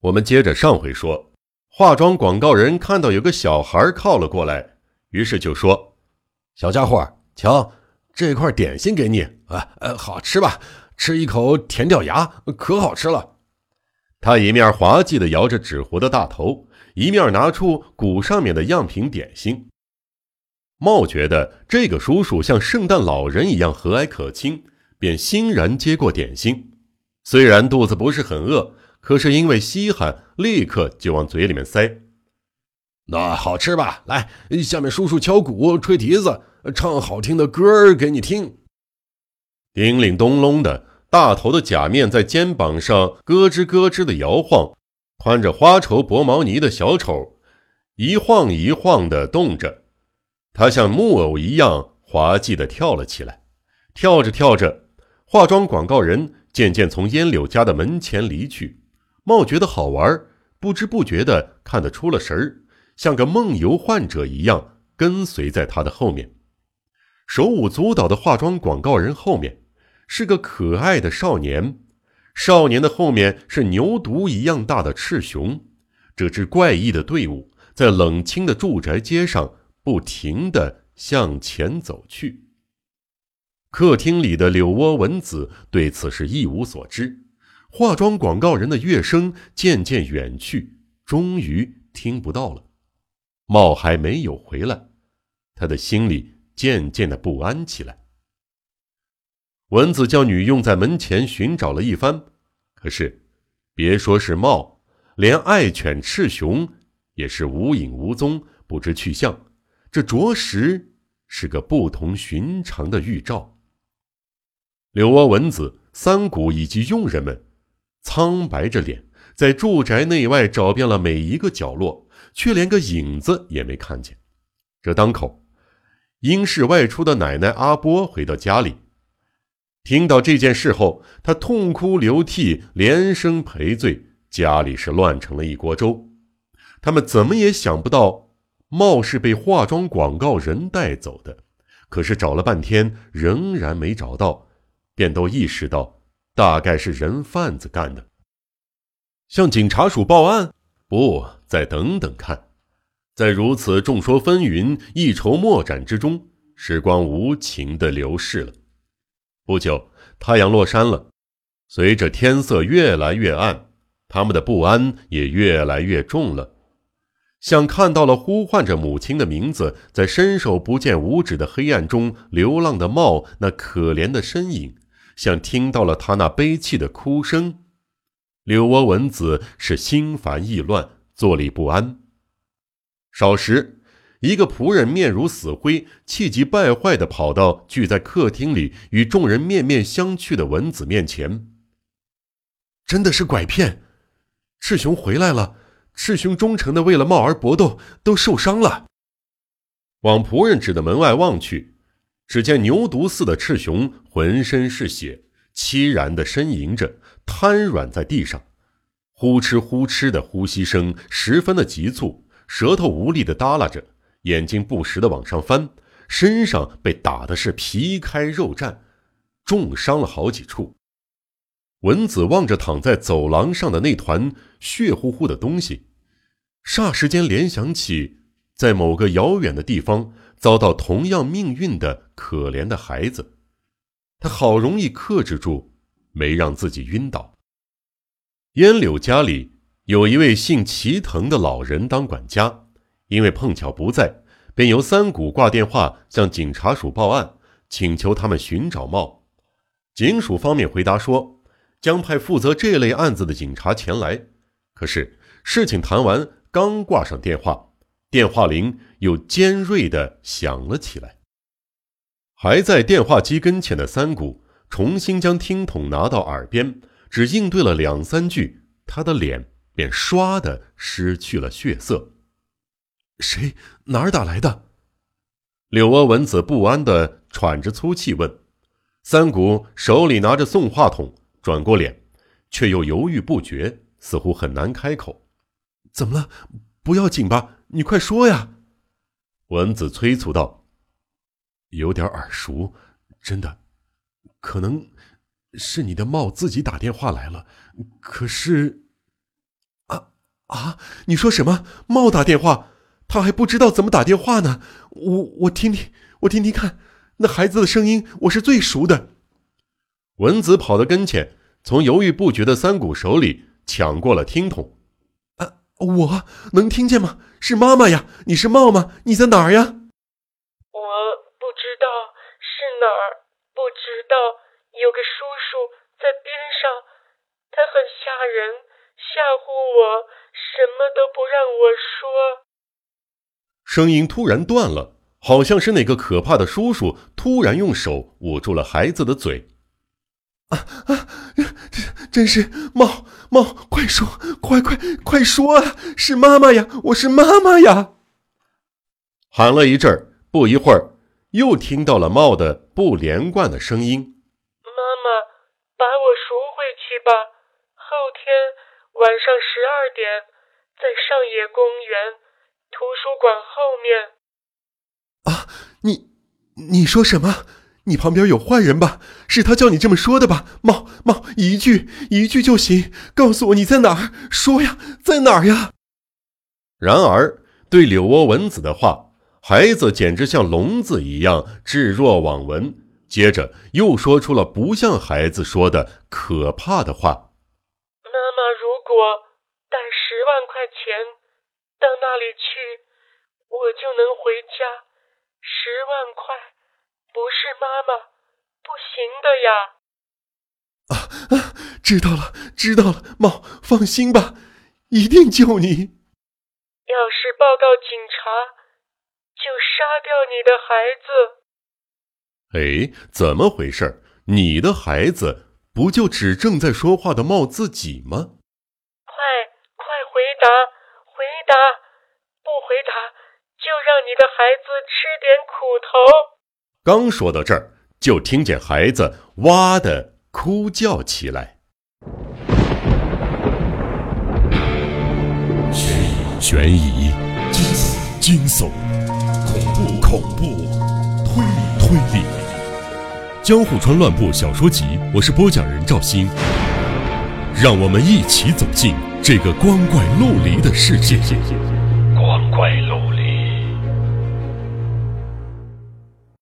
我们接着上回说，化妆广告人看到有个小孩靠了过来，于是就说：“小家伙，瞧，这块点心给你，啊，呃，好吃吧？吃一口甜掉牙，可好吃了。”他一面滑稽地摇着纸糊的大头，一面拿出鼓上面的样品点心。茂觉得这个叔叔像圣诞老人一样和蔼可亲，便欣然接过点心，虽然肚子不是很饿。可是因为稀罕，立刻就往嘴里面塞。那好吃吧？来，下面叔叔敲鼓、吹笛子，唱好听的歌儿给你听。叮铃咚隆的，大头的假面在肩膀上咯吱咯吱的摇晃，穿着花绸薄毛呢的小丑一晃一晃的动着，他像木偶一样滑稽的跳了起来。跳着跳着，化妆广告人渐渐从烟柳家的门前离去。茂觉得好玩，不知不觉的看得出了神儿，像个梦游患者一样跟随在他的后面。手舞足蹈的化妆广告人后面是个可爱的少年，少年的后面是牛犊一样大的赤熊。这支怪异的队伍在冷清的住宅街上不停的向前走去。客厅里的柳窝文子对此事一无所知。化妆广告人的乐声渐渐远去，终于听不到了。茂还没有回来，他的心里渐渐的不安起来。文子叫女佣在门前寻找了一番，可是，别说是茂，连爱犬赤熊也是无影无踪，不知去向。这着实是个不同寻常的预兆。柳窝文子、三谷以及佣人们。苍白着脸，在住宅内外找遍了每一个角落，却连个影子也没看见。这当口，因事外出的奶奶阿波回到家里，听到这件事后，她痛哭流涕，连声赔罪。家里是乱成了一锅粥。他们怎么也想不到，茂是被化妆广告人带走的。可是找了半天，仍然没找到，便都意识到。大概是人贩子干的。向警察署报案？不，再等等看。在如此众说纷纭、一筹莫展之中，时光无情的流逝了。不久，太阳落山了。随着天色越来越暗，他们的不安也越来越重了。像看到了呼唤着母亲的名字，在伸手不见五指的黑暗中流浪的猫那可怜的身影。像听到了他那悲泣的哭声，柳窝文子是心烦意乱，坐立不安。少时，一个仆人面如死灰、气急败坏地跑到聚在客厅里与众人面面相觑的文子面前。真的是拐骗！赤熊回来了，赤熊忠诚的为了茂儿搏斗，都受伤了。往仆人指的门外望去。只见牛犊似的赤熊浑身是血，凄然的呻吟着，瘫软在地上，呼哧呼哧的呼吸声十分的急促，舌头无力的耷拉着，眼睛不时的往上翻，身上被打的是皮开肉绽，重伤了好几处。文子望着躺在走廊上的那团血乎乎的东西，霎时间联想起，在某个遥远的地方。遭到同样命运的可怜的孩子，他好容易克制住，没让自己晕倒。烟柳家里有一位姓齐藤的老人当管家，因为碰巧不在，便由三谷挂电话向警察署报案，请求他们寻找茂。警署方面回答说，将派负责这类案子的警察前来。可是事情谈完，刚挂上电话。电话铃又尖锐的响了起来。还在电话机跟前的三谷重新将听筒拿到耳边，只应对了两三句，他的脸便唰的失去了血色。谁？哪儿打来的？柳窝文子不安的喘着粗气问。三谷手里拿着送话筒，转过脸，却又犹豫不决，似乎很难开口。怎么了？不要紧吧？你快说呀！文子催促道：“有点耳熟，真的，可能是你的茂自己打电话来了。可是，啊啊！你说什么？茂打电话？他还不知道怎么打电话呢。我我听听，我听听看，那孩子的声音我是最熟的。文子跑到跟前，从犹豫不决的三谷手里抢过了听筒。啊，我能听见吗？是妈妈呀！你是茂吗？你在哪儿呀？我不知道是哪儿，不知道。有个叔叔在边上，他很吓人，吓唬我，什么都不让我说。声音突然断了，好像是那个可怕的叔叔突然用手捂住了孩子的嘴。啊啊！真是猫猫，快说，快快快说啊！是妈妈呀，我是妈妈呀！喊了一阵儿，不一会儿，又听到了猫的不连贯的声音。妈妈把我赎回去吧，后天晚上十二点，在上野公园图书馆后面。啊，你你说什么？你旁边有坏人吧？是他叫你这么说的吧？猫猫，一句一句就行，告诉我你在哪儿，说呀，在哪儿呀？然而，对柳窝蚊子的话，孩子简直像聋子一样置若罔闻。接着又说出了不像孩子说的可怕的话：“妈妈，如果带十万块钱到那里去，我就能回家。十万块不是妈妈不行的呀。”啊啊！知道了，知道了，猫，放心吧，一定救你。要是报告警察，就杀掉你的孩子。哎，怎么回事？你的孩子不就指正在说话的茂自己吗？快快回答！回答！不回答，就让你的孩子吃点苦头。刚说到这儿，就听见孩子哇的哭叫起来。悬疑、惊悚、恐怖、恐怖、推理、推理。江户川乱步小说集，我是播讲人赵鑫，让我们一起走进这个光怪陆离的世界。光怪陆。